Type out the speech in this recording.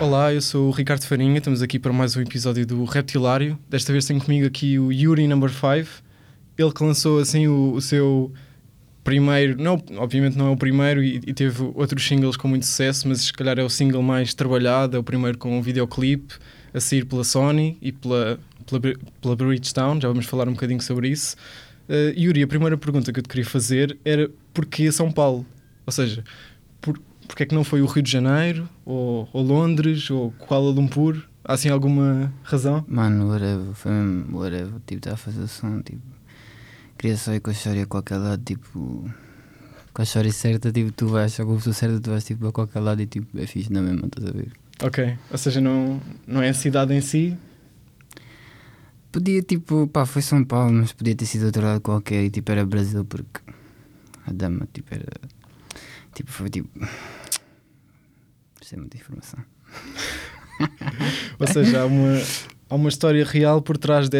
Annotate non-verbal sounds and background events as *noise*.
Olá, eu sou o Ricardo Farinha, estamos aqui para mais um episódio do Reptilário. Desta vez tenho comigo aqui o Yuri Number 5. Ele que lançou assim o, o seu primeiro, não, obviamente não é o primeiro e, e teve outros singles com muito sucesso, mas se calhar é o single mais trabalhado, é o primeiro com um videoclipe a sair pela Sony e pela, pela, pela Bridgestone, já vamos falar um bocadinho sobre isso. Uh, Yuri, a primeira pergunta que eu te queria fazer era porquê São Paulo? Ou seja, por, porque é que não foi o Rio de Janeiro, ou, ou Londres, ou Kuala Lumpur? Há assim alguma razão? Mano, whatever, foi mesmo whatever. Tipo, estava a fazer o som, tipo. Queria só ir com a história a qualquer lado, tipo. Com a história certa, tipo, tu vais, com a pessoa certa, tu vais tipo a qualquer lado e tipo, é fixe na mesma, estás a ver? Ok, ou seja, não, não é a cidade em si, Podia, tipo, pá, foi São Paulo, mas podia ter sido outro lado qualquer e tipo, era Brasil porque a dama, tipo, era. Tipo, foi tipo. Isto é muita informação. *laughs* ou seja, há uma, há uma história real por trás de-